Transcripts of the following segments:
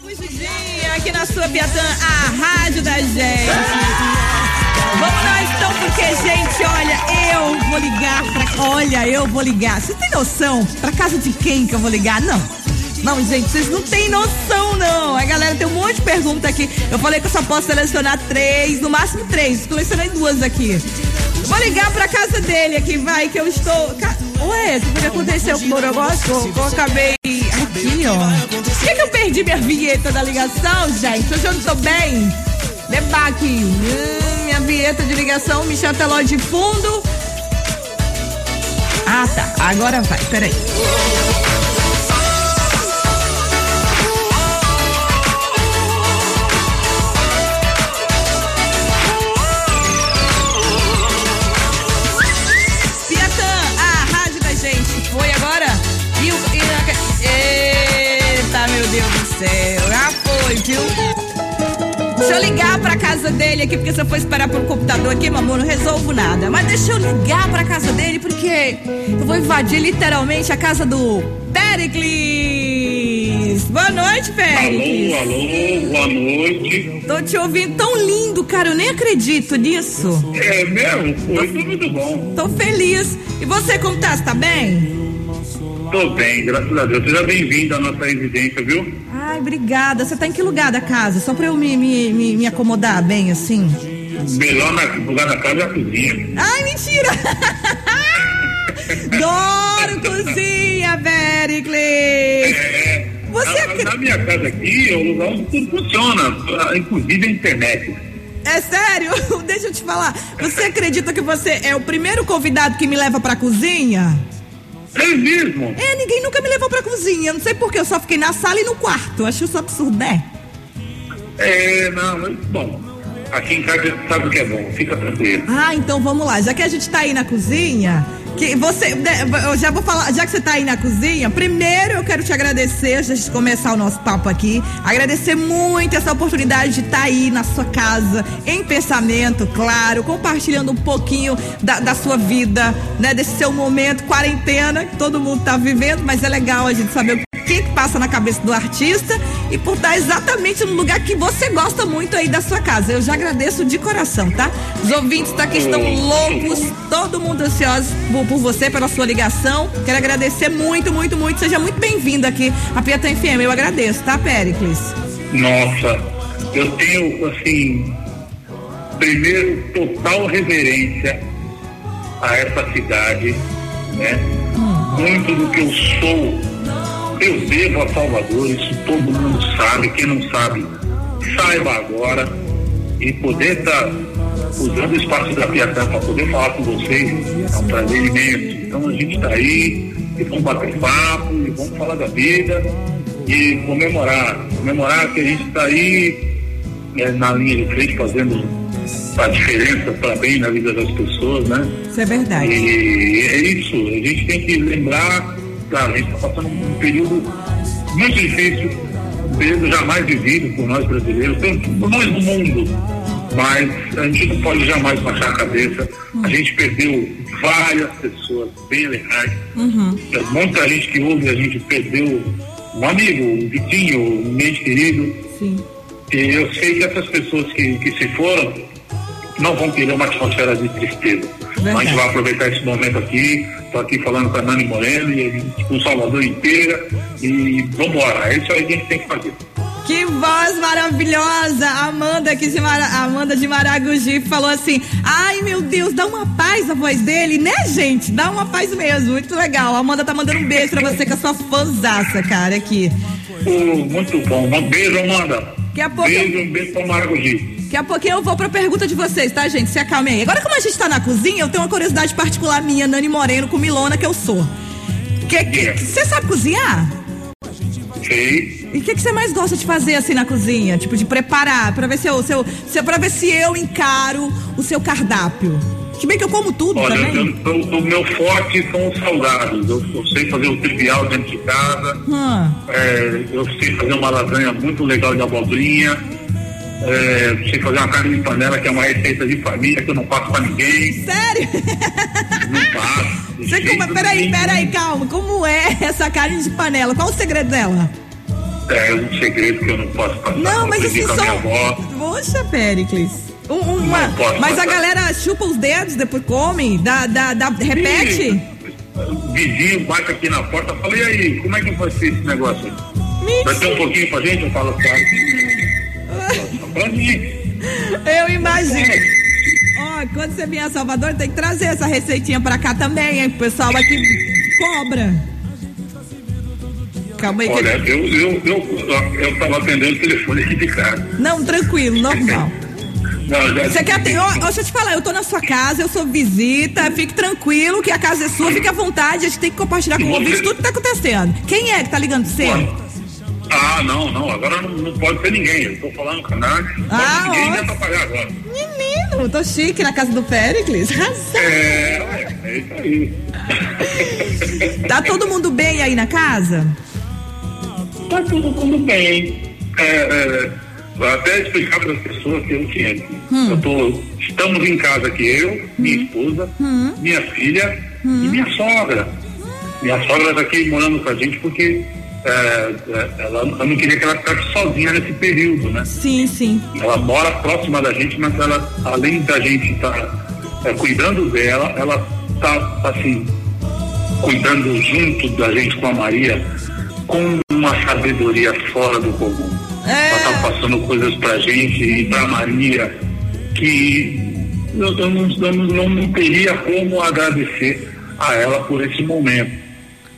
Fugidinha aqui na sua Piatã, a rádio da gente. Vamos nós então, porque, gente, olha, eu vou ligar pra. Olha, eu vou ligar. Você tem noção? Pra casa de quem que eu vou ligar? Não. Não, gente, vocês não têm noção, não. A galera tem um monte de pergunta aqui. Eu falei que eu só posso selecionar três, no máximo três. Selecionei duas aqui. Vou ligar pra casa dele aqui, vai, que eu estou. Ué, o que aconteceu com o Morogócio? Eu acabei aqui, ó. Por que, que eu perdi minha vinheta da ligação, gente? Hoje eu não tô bem. Debaque. Hum, minha vinheta de ligação, Michel Teló de fundo. Ah, tá. Agora vai, peraí. Casa dele aqui, porque se eu for esperar pelo computador aqui, amor, não resolvo nada. Mas deixa eu ligar pra casa dele, porque eu vou invadir literalmente a casa do Pericles. Boa noite, Pericles. Alô, alô, boa noite. Tô te ouvindo tão lindo, cara, eu nem acredito nisso. É mesmo? Foi tudo muito bom. Tô feliz. E você, como tá? Você tá bem? Tô bem, graças a Deus. Seja bem-vindo à nossa residência, viu? Ai, obrigada. Você tá em que lugar da casa? Só pra eu me, me, me, me acomodar bem, assim? Melhor na, lugar da casa é a cozinha. Ai, mentira! Adoro cozinha, Pericles! É, Você na, na minha casa aqui, o lugar onde tudo funciona, inclusive a internet. É sério? Deixa eu te falar. Você acredita que você é o primeiro convidado que me leva pra cozinha? É mesmo? É, ninguém nunca me levou pra cozinha. Não sei porquê, eu só fiquei na sala e no quarto. Acho isso absurdo, né? É, não, mas bom. Aqui em casa sabe o que é bom, fica tranquilo. Ah, então vamos lá. Já que a gente tá aí na cozinha, que você, né, eu já vou falar, já que você está aí na cozinha, primeiro eu quero te agradecer, antes de começar o nosso papo aqui, agradecer muito essa oportunidade de estar tá aí na sua casa, em pensamento, claro, compartilhando um pouquinho da, da sua vida, né, desse seu momento, quarentena, que todo mundo está vivendo, mas é legal a gente saber o que passa na cabeça do artista e por estar exatamente no lugar que você gosta muito aí da sua casa. Eu já agradeço de coração, tá? Os ouvintes tá aqui estão loucos, todo mundo ansioso por, por você, pela sua ligação. Quero agradecer muito, muito, muito. Seja muito bem-vindo aqui à Pieta FM. Eu agradeço, tá, Pericles? Nossa, eu tenho, assim, primeiro, total reverência a essa cidade, né? Hum. Muito do que eu sou eu devo a Salvador, isso todo mundo sabe. Quem não sabe, saiba agora. E poder estar tá usando o espaço da Piatã para poder falar com vocês é um prazer imenso. Então a gente está aí e vamos bater papo e vamos falar da vida e comemorar. Comemorar que a gente está aí é, na linha de frente fazendo a diferença para bem na vida das pessoas, né? Isso é verdade. E é isso, a gente tem que lembrar Claro, a gente está passando um período muito difícil, um período jamais vivido por nós brasileiros, por nós do mundo. Mas a gente não pode jamais baixar a cabeça. Uhum. A gente perdeu várias pessoas bem legais. Uhum. Muita gente que ouve, a gente perdeu um amigo, um vizinho, um mente querido. Sim. E eu sei que essas pessoas que, que se foram não vão ter uma atmosfera de tristeza. Verdade. A gente vai aproveitar esse momento aqui. Estou aqui falando com a Nani Moreno e com Salvador inteira. E vamos embora. É isso aí que a gente tem que fazer. Que voz maravilhosa! Amanda aqui de Mara... Amanda de Maragogi falou assim: "Ai, meu Deus, dá uma paz a voz dele, né, gente? Dá uma paz mesmo. Muito legal. A Amanda tá mandando um beijo para você com a sua fanzaça, cara, aqui. Oh, muito bom. Um beijo, Amanda. Daqui a pouco. Beijo, um beijo para Maragogi. Daqui a pouquinho eu vou pra pergunta de vocês, tá, gente? Se acalmem aí. Agora, como a gente tá na cozinha, eu tenho uma curiosidade particular minha, Nani Moreno, com Milona, que eu sou. Você sabe cozinhar? Sei. E o que você mais gosta de fazer assim na cozinha? Tipo, de preparar, pra ver se eu, se eu, se, pra ver se eu encaro o seu cardápio. Se bem que eu como tudo Olha, também. Eu, eu, o meu forte são os salgados. Eu, eu, sei fazer o trivial dentro de casa. Hum. É, eu sei fazer uma lasanha muito legal de abobrinha. É, sei fazer uma carne de panela, que é uma receita de família que eu não passo pra ninguém. Sério? Não passo. Você como, peraí, peraí, calma. Como é essa carne de panela? Qual o segredo dela? É um segredo que eu não posso passar. Não, mas assim só. Poxa, Péricles. Um, uma... Mas a galera chupa os dedos, depois come, dá, dá, dá, repete? Vizinho bate aqui na porta, falei, e aí, como é que vai ser esse negócio? Vai ter um pouquinho pra gente? Eu falo, claro. Pra mim. Eu imagino. Ó, oh, quando você vier a Salvador, tem que trazer essa receitinha pra cá também, hein? O pessoal aqui cobra. Calma aí. Olha, que... eu, eu, eu, eu tava atendendo o telefone aqui de casa. Não, tranquilo, normal. Não, já... Você quer ter. Ó, deixa eu te falar, eu tô na sua casa, eu sou visita, fique tranquilo que a casa é sua, fique à vontade, a gente tem que compartilhar com o ouvinte tudo que tá acontecendo. Quem é que tá ligando pra você? Ah, não, não, agora não, não pode ser ninguém. Eu tô falando a Ah, ninguém vai atrapalhar agora. Menino, tô chique na casa do Péricles. É, é isso aí. tá todo mundo bem aí na casa? Tá todo mundo bem. É, é, vou até explicar para as pessoas que eu tinha. Hum. Eu tô, estamos em casa aqui, eu, minha hum. esposa, hum. minha filha e hum. minha sogra. Minha sogra está aqui morando com a gente porque ela, eu não queria que ela ficasse sozinha nesse período, né? Sim, sim. Ela mora próxima da gente, mas ela, além da gente estar tá, é, cuidando dela, ela está assim, cuidando junto da gente com a Maria, com uma sabedoria fora do comum. É. Ela está passando coisas pra gente e pra Maria que eu, eu, não, eu não, não teria como agradecer a ela por esse momento.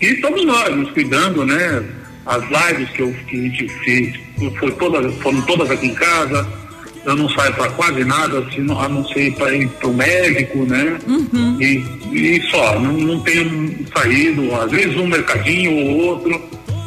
E estamos nós nos cuidando, né? As lives que, eu, que a gente fez foi todas, foram todas aqui em casa. Eu não saio para quase nada, assim, a não ser para ir para o médico, né? Uhum. E, e só, não, não tenho saído, às vezes um mercadinho ou outro.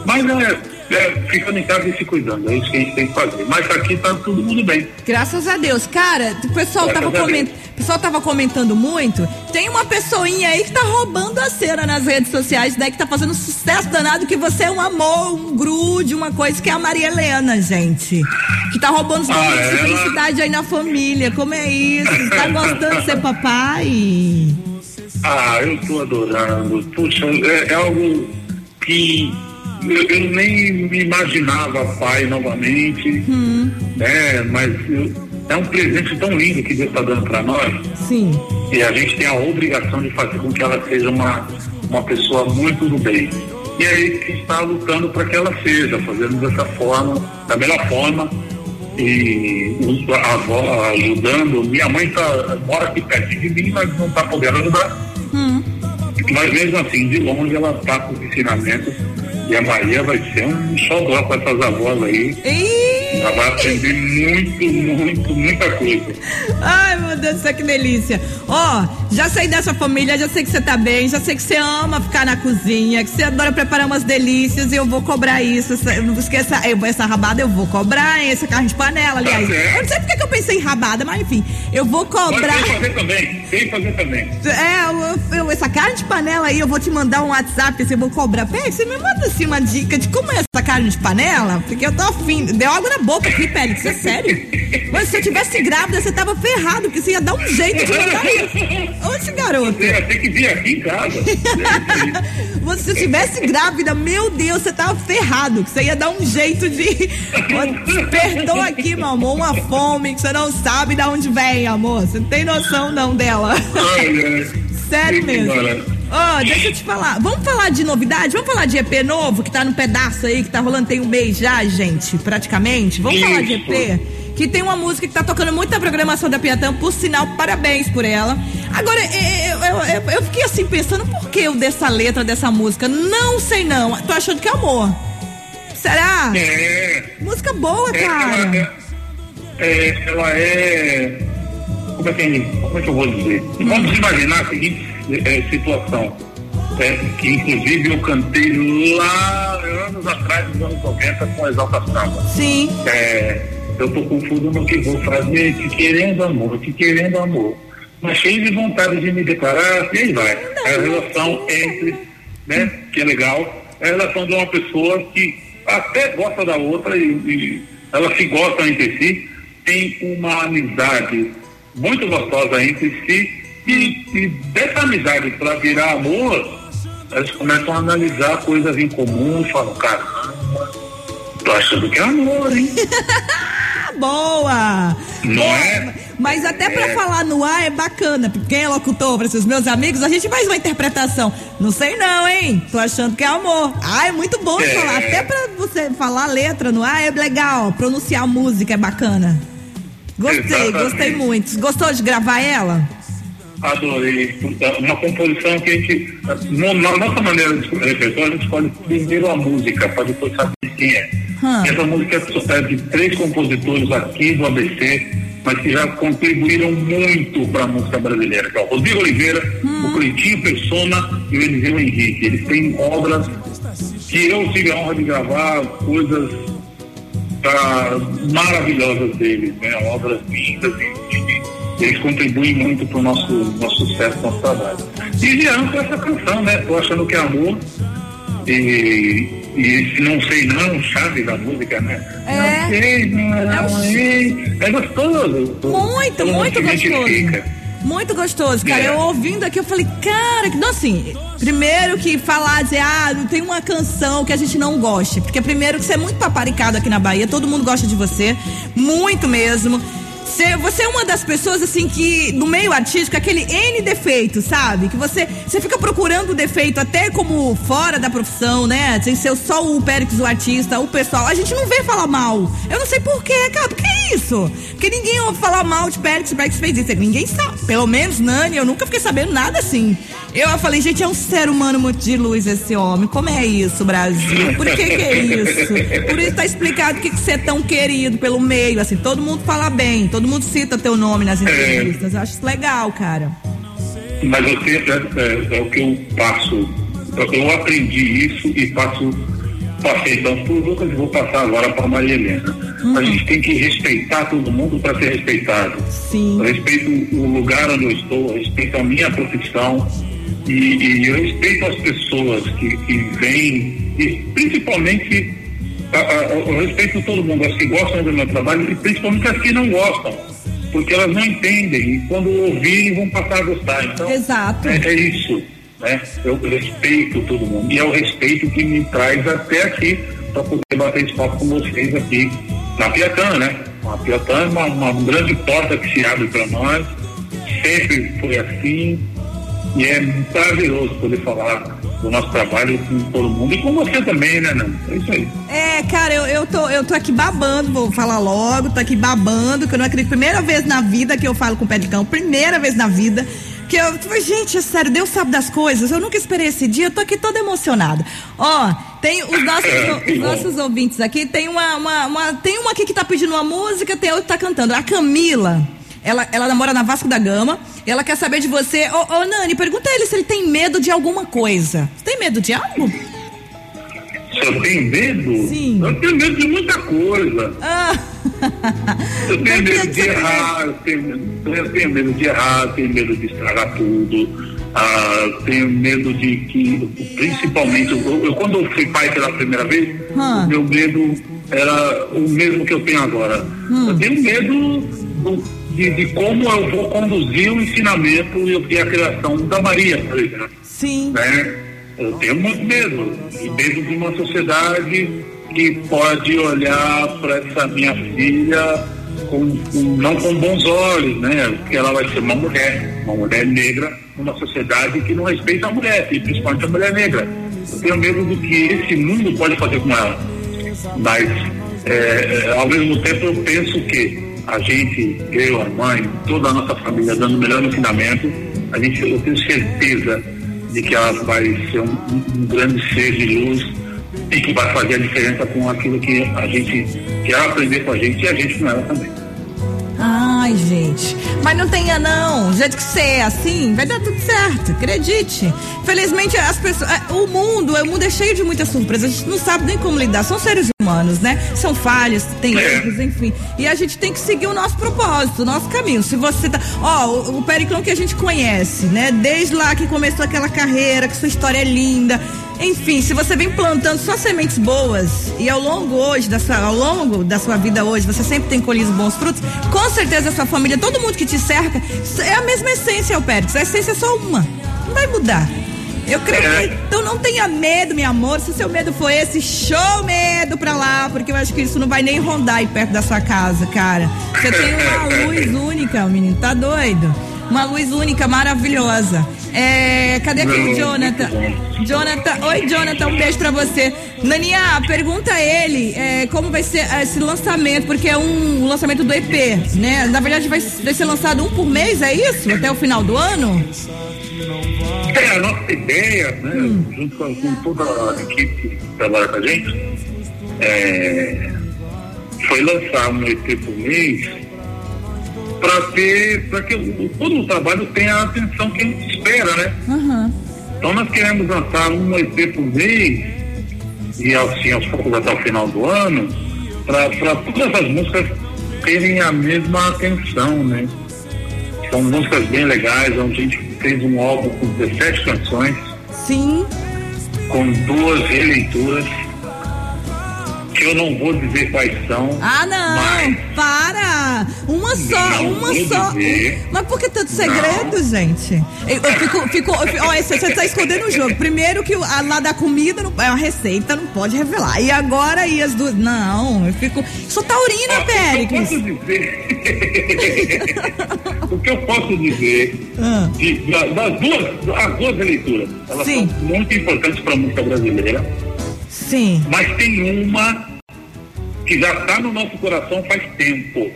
Mas é, é, ficando em casa e se cuidando. É isso que a gente tem que fazer. Mas aqui tá todo mundo bem. Graças a Deus. Cara, o pessoal Graças tava comentando. O pessoal tava comentando muito. Tem uma pessoinha aí que tá roubando a cena nas redes sociais, né? Que tá fazendo sucesso danado, que você é um amor, um grude, uma coisa que é a Maria Helena, gente. Que tá roubando os ah, momentos de felicidade aí na família. Como é isso? Tá gostando de ser papai? Ah, eu tô adorando. Puxa, é, é algo que eu, nem me imaginava pai novamente, hum. né? Mas eu, é um presente tão lindo que Deus está dando para nós. Sim. E a gente tem a obrigação de fazer com que ela seja uma, uma pessoa muito do bem. E é ele que está lutando para que ela seja, fazendo dessa forma, da melhor forma. E a avó ajudando. Minha mãe tá, mora aqui perto de mim, mas não está podendo ajudar. Hum. Mas mesmo assim, de longe, ela está com os ensinamentos e a Maria vai ser um xodó com essas avós aí. Ela vai aprender muito, muito, muita coisa. Ai, meu Deus do céu, que delícia. Ó, oh, já sei dessa família, já sei que você tá bem, já sei que você ama ficar na cozinha, que você adora preparar umas delícias e eu vou cobrar isso. Não esqueça, essa rabada eu vou cobrar, hein? Essa carne de panela, tá aliás. Tá eu não sei porque que eu pensei em rabada, mas enfim, eu vou cobrar. Pode fazer também, tem fazer também. É, eu, eu, essa carne de panela aí, eu vou te mandar um WhatsApp, assim, eu vou cobrar. Peraí, você me manda assim uma dica de como é essa carne de panela, porque eu tô afim. Deu água na boca aqui, isso é sério. Mas se eu tivesse grávida, você tava ferrado, porque você ia dar um jeito de mandar isso. Garoto. Você ia ter que vir aqui em casa. você, se eu tivesse grávida, meu Deus, você tava ferrado, que você ia dar um jeito de. Perdoa aqui, meu amor, uma fome que você não sabe de onde vem, amor. Você não tem noção não dela. Sério mesmo. Oh, deixa eu te falar. Vamos falar de novidade? Vamos falar de EP novo que tá no pedaço aí, que tá rolando tem um mês já, gente, praticamente. Vamos Isso. falar de EP? Que tem uma música que tá tocando muito na programação da Piatã, por sinal, parabéns por ela. Agora, eu, eu, eu, eu fiquei assim pensando, por que eu dessa letra dessa música? Não sei não. Tô achando que é amor. Será? É. Música boa, é, cara. Ela é, é, ela é. Como é, que, como é que eu vou dizer? Vamos imaginar a seguinte é, situação. É, que inclusive eu cantei lá anos atrás, nos anos 90, com Exalta Samba. Sim. É, eu tô confuso no que vou fazer, te querendo amor, te querendo amor. Mas cheio de vontade de me declarar, e aí vai. É a relação entre, né, que é legal, é a relação de uma pessoa que até gosta da outra e, e elas se gostam entre si, tem uma amizade muito gostosa entre si e, e dessa amizade para virar amor, eles começam a analisar coisas em comum e falam, cara, Tô achando que é amor, hein? Boa! Não Boa. é? Mas até pra É. falar no ar é bacana, porque quem é locutor, para os meus amigos, a gente faz uma interpretação. Não sei não, hein? Tô achando que é amor. Ah, é muito bom É. falar. Até pra você falar letra no ar é legal. Pronunciar música é bacana. Gostei, Exatamente. gostei muito. Gostou de gravar ela? Adorei. Uma composição que a gente, na nossa maneira de escolher repertório, a gente escolhe primeiro a música, para depois saber quem é. Hum. Essa música é de três compositores aqui do ABC, mas que já contribuíram muito para a música brasileira, que é o Rodrigo Oliveira, Hum. o Cleitinho Persona e o Eliseu Henrique. Eles têm obras que eu tive a honra de gravar, coisas ah, maravilhosas deles, né? obras lindas e eles contribuem muito para o nosso, nosso sucesso, nosso trabalho. E vieram com essa canção, né? Tô achando que é amor. E, e esse não sei não, sabe, da música, né? É. Não sei, não. É gostoso. Muito, Todo mundo muito identifica. gostoso. Muito gostoso, cara. É. Eu ouvindo aqui, eu falei, cara, que não assim. Primeiro que falar, dizer, ah, não tem uma canção que a gente não goste. Porque primeiro que você é muito paparicado aqui na Bahia, todo mundo gosta de você. Muito mesmo. Você, é uma das pessoas, assim, que no meio artístico, aquele N defeito, sabe? Que você, você fica procurando o defeito até como fora da profissão, né? Sem ser só o Périx, o artista, o pessoal. A gente não vê falar mal. Eu não sei porquê, cara. Por que isso? Porque ninguém ouve falar mal de Périx, o Périx fez isso. Ninguém sabe. Pelo menos, Nani, eu nunca fiquei sabendo nada assim. Eu falei, gente, é um ser humano muito de luz esse homem. Como é isso, Brasil? Por que que é isso? Por isso tá explicado que que você é tão querido pelo meio, assim. Todo mundo fala bem, todo mundo cita teu nome nas entrevistas. Eu acho isso legal, cara. Mas eu sempre, é, é o que eu passo, eu, aprendi isso e passo, passei tanto por Lucas e vou passar agora para Maria Helena. A gente tem que respeitar todo mundo para ser respeitado. Sim. Eu respeito o lugar onde eu estou, eu respeito a minha profissão e, e eu respeito as pessoas que, que vêm e principalmente a- a- eu respeito todo mundo, as que gostam do meu trabalho e principalmente as que não gostam, porque elas não entendem e quando ouvirem vão passar a gostar. Então, Exato. é, é isso, né? Eu respeito todo mundo e é o respeito que me traz até aqui para poder bater esse papo com vocês aqui na Piatã, né? A Piatã é uma, uma grande porta que se abre para nós, sempre foi assim e é prazeroso poder falar do nosso trabalho com todo mundo e com você também, né, Nando? É isso aí. É, cara, eu, eu, tô, eu tô aqui babando, vou falar logo, tô aqui babando, que eu não acredito. Primeira vez na vida que eu falo com o pé de cão, primeira vez na vida. Que eu, gente, é sério, Deus sabe das coisas. Eu nunca esperei esse dia, eu tô aqui toda emocionada. Ó, tem os nossos, os nossos ouvintes aqui, tem uma, uma, uma- Tem uma aqui que tá pedindo uma música, tem outra que tá cantando. A Camila. Ela, ela namora na Vasco da Gama. E ela quer saber de você. Ô, Nani, pergunta a ele se ele tem medo de alguma coisa. Você tem medo de algo? Se eu tenho medo, Sim. eu tenho medo de muita coisa. Ah. Eu tenho medo de errar, eu tenho, eu tenho medo de errar, tenho medo de estragar tudo, ah, tenho medo de que, principalmente, eu, eu- quando eu fui pai pela primeira vez, Hum. meu medo era o mesmo que eu tenho agora. Hum. Eu tenho medo do- de, de como eu vou conduzir o ensinamento e a criação da Maria, por exemplo Sim. né? Eu tenho muito medo. E medo de uma sociedade que pode olhar para essa minha filha com, com- não com bons olhos, né? Porque ela vai ser uma mulher, uma mulher negra, numa sociedade que não respeita a mulher, e principalmente a mulher negra. Eu tenho medo do que esse mundo pode fazer com ela. Mas, é, é, ao mesmo tempo, eu penso que a gente, eu, a mãe, toda a nossa família, dando o melhor ensinamento, a gente, eu tenho certeza de que ela vai ser um, um- grande ser de luz e que vai fazer a diferença com aquilo que a gente quer aprender com a gente e a gente com ela também. Ai, gente. Mas não tenha não. Jeito que você é assim, vai dar tudo certo. Acredite. Felizmente, as pessoas. é, O mundo, o mundo é cheio de muitas surpresas. A gente não sabe nem como lidar. São seres humanos, né? São falhas, tem É. erros, enfim. E a gente tem que seguir o nosso propósito, o nosso caminho. Se você tá. Ó, o, o Periclão que a gente conhece, né? Desde lá que começou aquela carreira, que sua história é linda. Enfim, se você vem plantando só sementes boas e ao longo hoje da sua, ao longo da sua vida hoje, você sempre tem colhido bons frutos, com certeza a sua família, todo mundo que te cerca, é a mesma essência, o Pérez. A essência é só uma. Não vai mudar. Eu creio é. que. Então não tenha medo, meu amor. Se o seu medo foi esse, show medo pra lá, porque eu acho que isso não vai nem rondar aí perto da sua casa, cara. Você tem uma luz única, o menino. Tá doido? Uma luz única, maravilhosa. É, cadê aqui o Jonathan? Jonathan, oi Jonathan, um beijo pra você. Naninha, pergunta a ele é, como vai ser esse lançamento, porque é um lançamento do EP, né? Na verdade vai, vai ser lançado um por mês, é isso? Até o final do ano? É, a nossa ideia, né, hum. junto com, com, toda a equipe que trabalha com a gente, é, foi lançar um EP por mês para ter, para que o, todo o trabalho tenha a atenção que a gente espera, né? Uhum. Então nós queremos lançar um EP por mês e assim aos poucos até o final do ano, para todas as músicas terem a mesma atenção, né? São músicas bem legais, onde a gente fez um álbum com 17 canções. Sim. Com duas releituras que eu não vou dizer quais são. Ah, não! Mas... Para! Uma só, não uma só. Dizer. Mas por que tanto segredo, não. gente? Eu, eu fico, fico, eu, olha, você está escondendo o jogo. Primeiro que a, lá da comida não, é uma receita, não pode revelar. E agora e as duas. Não, eu fico. Sou taurina, ah, Péricles. O que eu posso dizer? o que eu posso dizer ah. de, das duas, as duas leituras, elas Sim. são muito importantes para a música brasileira Sim. Mas tem uma que já está no nosso coração faz tempo.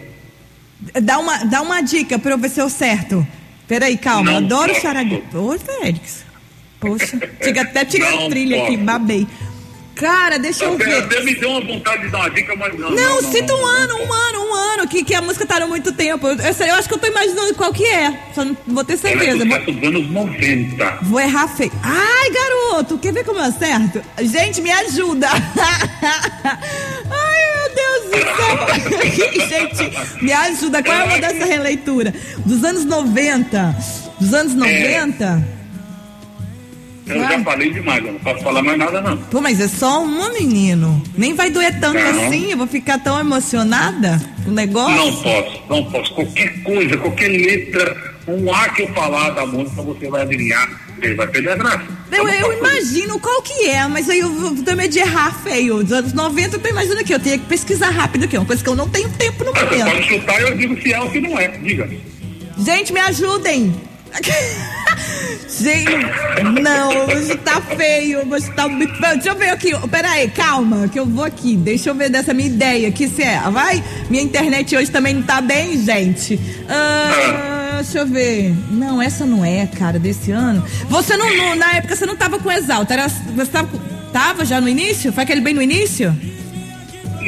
Dá uma, dá uma dica para eu ver se eu certo. Peraí, calma, Não adoro. Ô, Félix. Poxa, chega até tirar a trilha posso. aqui, babei. Cara, deixa eu ver. Até me deu uma vontade de dar uma dica, mas não. Não, não, não cita não, um ano, um ano, um ano, que, que a música tá há muito tempo. Eu, eu, acho que eu tô imaginando qual que é. Só não vou ter certeza. Ela é dos anos 90. Vou errar feio. Ai, garoto, quer ver como eu acerto? Gente, me ajuda. Ai, meu Deus do céu. Gente, me ajuda. Qual é uma dessa releitura? Dos anos 90. Dos anos 90? É. Eu já falei demais, eu não posso falar mais nada, não. Pô, mas é só uma, menino. Nem vai doer tanto não. assim, eu vou ficar tão emocionada com o negócio. Não posso, não posso. Qualquer coisa, qualquer letra, um A que eu falar da música, você vai adivinhar. Ele vai perder a graça. Eu, eu imagino qual que é, mas aí eu também de errar feio. Dos anos 90 eu tô imaginando que eu tenho que pesquisar rápido aqui, uma coisa que eu não tenho tempo no momento. Você pode chutar e eu digo se é ou se não é. Diga. Gente, me ajudem. Gente, não, hoje tá feio, hoje tá muito feio. Deixa eu ver aqui, peraí, calma, que eu vou aqui. Deixa eu ver dessa minha ideia aqui, se é. Vai? Minha internet hoje também não tá bem, gente. Ah, deixa eu ver. Não, essa não é, cara, desse ano. Você não, não na época você não tava com Exalta, era, você tava, tava já no início? Foi aquele bem no início?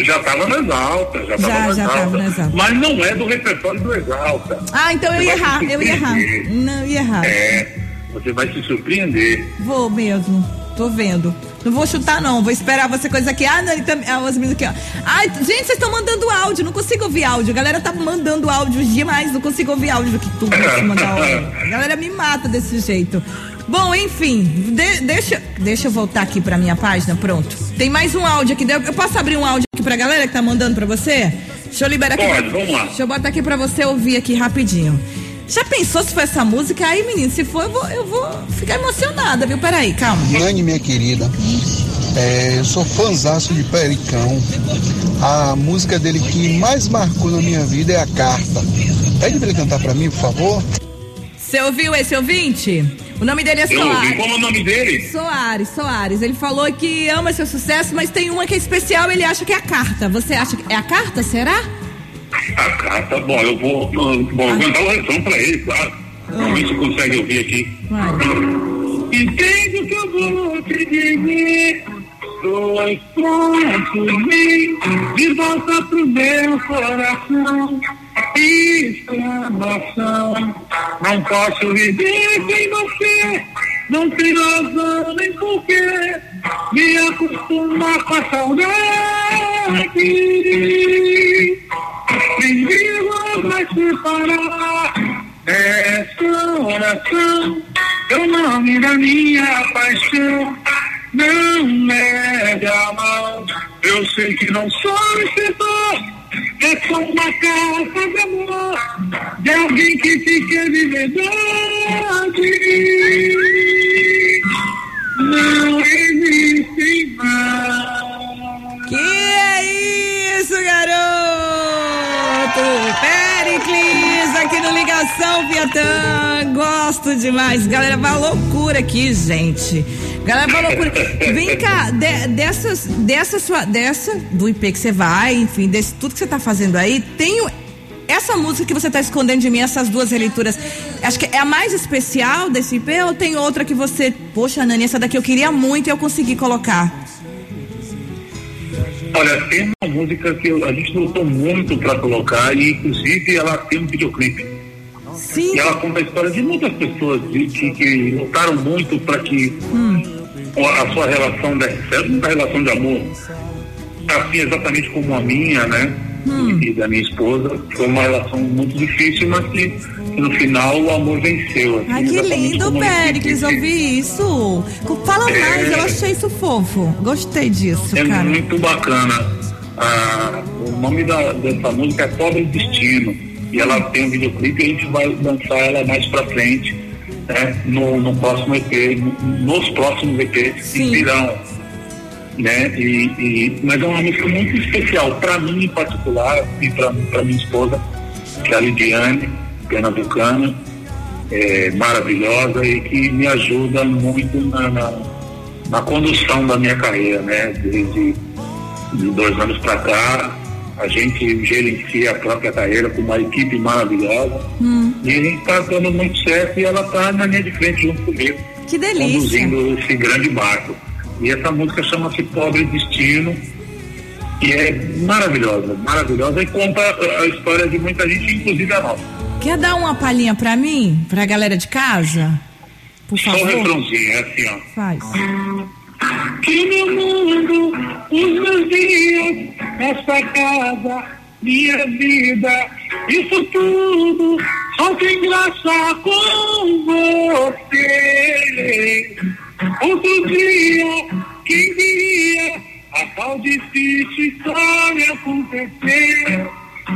Já estava no Exalta, já estava já, já no Exalta. Mas não é do repertório do Exalta. Ah, então eu ia errar, eu ia errar. Não, eu ia errar. É, você vai se surpreender. Vou mesmo, tô vendo. Não vou chutar, não. Vou esperar você coisa aqui. Ah, não, ele tá. Ah, aqui, ó. Ai, gente, vocês estão mandando áudio. Não consigo ouvir áudio. A galera tá mandando áudio demais. Não consigo ouvir áudio do que tu mandar áudio. A galera me mata desse jeito. Bom, enfim, de, deixa, deixa eu voltar aqui pra minha página. Pronto. Tem mais um áudio aqui. Eu posso abrir um áudio pra galera que tá mandando pra você? Deixa eu liberar aqui. Pode, vamos lá. Deixa eu botar aqui pra você ouvir aqui rapidinho. Já pensou se for essa música? Aí, menino, se for, eu vou, eu vou ficar emocionada, viu? Peraí, calma. Nani, minha querida, é, eu sou fãzaço de Pericão. A música dele que mais marcou na minha vida é a Carta. Pede pra ele cantar pra mim, por favor. Você ouviu esse ouvinte? O nome dele é Soares. Como é o nome dele? Soares, Soares. Ele falou que ama seu sucesso, mas tem uma que é especial, ele acha que é a carta. Você acha que é a carta, será? A carta, bom, eu vou, vou ah. cantar o refrão pra ele, claro. Ah. Vamos ver se consegue ouvir aqui. Vai. Entende o que eu vou te dizer? Dois pontos de volta pro meu coração. É emoção. Não posso viver sem você. Não tem razão nem porquê. Me acostumar com a saudade. Ninguém vai separar. Essa oração é o nome da minha paixão. Não me a mão. Eu sei que não sou vencedor. É só uma carta de amor de alguém que te quer de verdade. Não é Ligação Piatã. Gosto demais. Galera, vai loucura aqui, gente. Galera, vai loucura. Vem cá, de, dessas, dessa sua, dessa, do IP que você vai, enfim, desse tudo que você tá fazendo aí, tem essa música que você está escondendo de mim, essas duas releituras, acho que é a mais especial desse IP ou tem outra que você, poxa, Nani, essa daqui eu queria muito e eu consegui colocar? Olha, tem uma música que a gente lutou muito para colocar e inclusive ela tem um videoclipe. Sim. E ela conta a história de muitas pessoas que, que lutaram muito para que hum. a sua relação desse certo, muita relação de amor, assim exatamente como a minha, né? hum. e da minha esposa. Foi uma relação muito difícil, mas que, que no final o amor venceu. Assim, Ai, que lindo, Péricles, ouvir isso. Fala é, mais, eu achei isso fofo. Gostei disso, é cara. É muito bacana. Ah, o nome da, dessa música é Pobre Destino. E ela tem um videoclipe e a gente vai lançar ela mais pra frente. Né, no, no próximo EP, no, nos próximos EPs que virão né? E, e, mas é uma música muito especial para mim em particular e para minha esposa, que é a Lidiane, pernambucana, é, maravilhosa e que me ajuda muito na, na, na condução da minha carreira, né? Desde de dois anos para cá, a gente gerencia a própria carreira com uma equipe maravilhosa hum. e a gente está dando muito certo e ela está na linha de frente junto comigo. Que delícia. Conduzindo esse grande barco. E essa música chama-se Pobre Destino e é maravilhosa, maravilhosa e conta a história de muita gente, inclusive a nossa. Quer dar uma palhinha pra mim, pra galera de casa? Por favor. Só um refrãozinho, é assim, ó. Faz. Que meu mundo, os meus dias, essa casa, minha vida, isso tudo só tem graça com você. Outro dia, quem diria, a tal difícil história acontecer,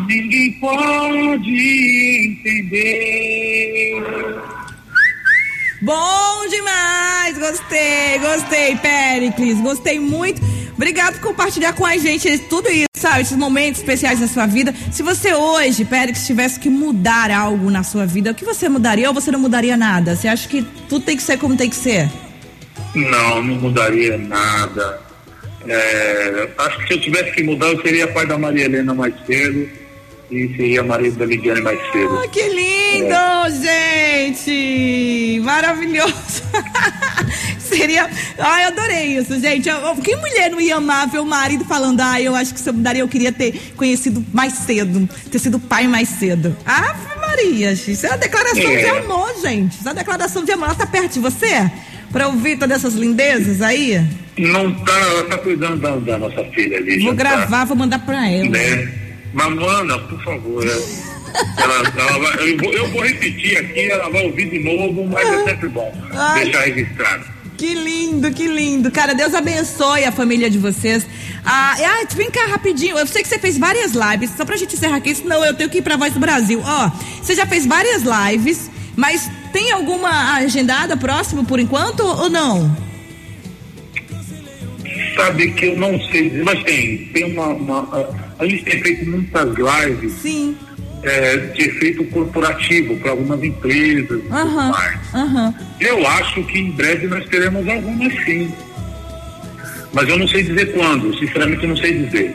ninguém pode entender. Bom demais, gostei, gostei, Pericles, gostei muito. Obrigado por compartilhar com a gente tudo isso, sabe? Esses momentos especiais na sua vida. Se você hoje, Pericles, tivesse que mudar algo na sua vida, o que você mudaria ou você não mudaria nada? Você acha que tudo tem que ser como tem que ser? Não, não mudaria nada. É, acho que se eu tivesse que mudar, eu seria pai da Maria Helena mais cedo e seria marido da Lidiane mais cedo. Oh, que lindo, é. gente! Maravilhoso! seria. Ai, adorei isso, gente. Que mulher não ia amar ver o marido falando, ah, eu acho que se eu mudaria, eu queria ter conhecido mais cedo, ter sido pai mais cedo. Ah, Maria, isso é uma declaração é. de amor, gente. Isso é uma declaração de amor. Ela tá perto de você? para ouvir todas essas lindezas aí? Não tá, ela tá cuidando da, da nossa filha ali. Vou gravar, tá. vou mandar para ela. Né? Mas manda, por favor. Né? ela, ela vai, eu, vou, eu, vou, repetir aqui, ela vai ouvir de novo, mas é sempre bom Ai. deixar registrado. Que lindo, que lindo. Cara, Deus abençoe a família de vocês. Ah, ah, vem cá rapidinho. Eu sei que você fez várias lives, só pra gente encerrar aqui, senão eu tenho que ir pra Voz do Brasil. Ó, você já fez várias lives, mas tem alguma agendada próximo por enquanto ou não? Sabe que eu não sei, mas tem. Tem uma. uma a gente tem feito muitas lives. Sim. É, de efeito corporativo para algumas empresas. Uhum, uhum. Eu acho que em breve nós teremos algumas sim. Mas eu não sei dizer quando, sinceramente eu não sei dizer.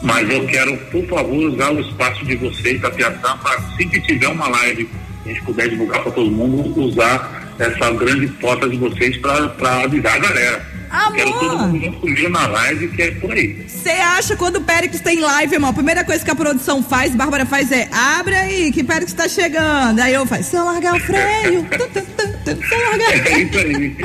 Mas eu quero, por favor, usar o espaço de vocês, da Piatã, para assim que tiver uma live a gente puder divulgar para todo mundo, usar essa grande foto de vocês para avisar a galera. Amor. Quero todo mundo na live, que é por aí. Você acha quando o Péricles tem live, irmão? A primeira coisa que a produção faz, Bárbara faz é: abre aí, que Péricles está chegando. Aí eu faço: só largar o freio. É isso aí.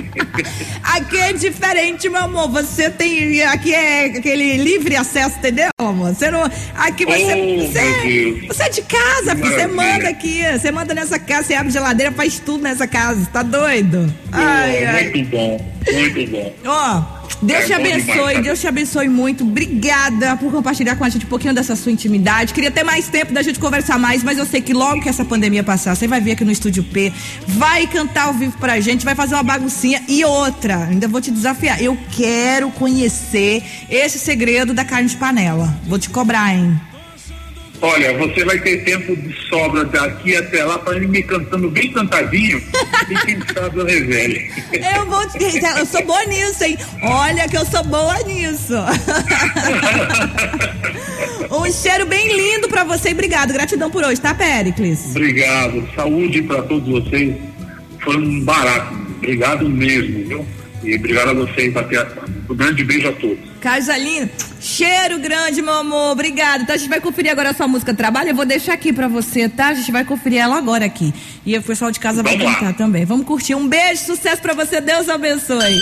Aqui é diferente, meu amor. Você tem. Aqui é aquele livre acesso, entendeu, amor? Você não. Aqui você. Oh, você, você é de casa, você manda aqui. Você manda nessa casa, você abre geladeira, faz tudo nessa casa. Tá doido? Ai, oh, ai. Muito bom, muito bom. Ó, Deus é te abençoe, Deus te abençoe muito. Obrigada por compartilhar com a gente um pouquinho dessa sua intimidade. Queria ter mais tempo da gente conversar mais, mas eu sei que logo que essa pandemia passar, você vai vir aqui no Estúdio P, vai cantar ao vivo pra gente, vai fazer uma baguncinha e outra. Ainda vou te desafiar. Eu quero conhecer esse segredo da carne de panela. Vou te cobrar, hein? Olha, você vai ter tempo de sobra daqui até lá para me cantando bem cantadinho e quem sabe eu revele. Eu vou te... Eu sou boa nisso, hein? Olha que eu sou boa nisso. um cheiro bem lindo para você e obrigado. Gratidão por hoje, tá, Péricles? Obrigado. Saúde para todos vocês. Foi um barato. Obrigado mesmo, viu? E obrigado a vocês. Até um grande beijo a todos. Casalino, cheiro grande, meu amor. Obrigado. Então a gente vai conferir agora a sua música Trabalho. Eu vou deixar aqui pra você, tá? A gente vai conferir ela agora aqui. E o pessoal de casa Vamos vai cantar também. Vamos curtir. Um beijo, sucesso pra você. Deus abençoe.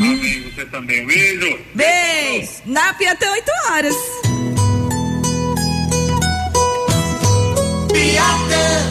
Amém. Você também. Beijo. Beijo. NAP até 8 horas. Piada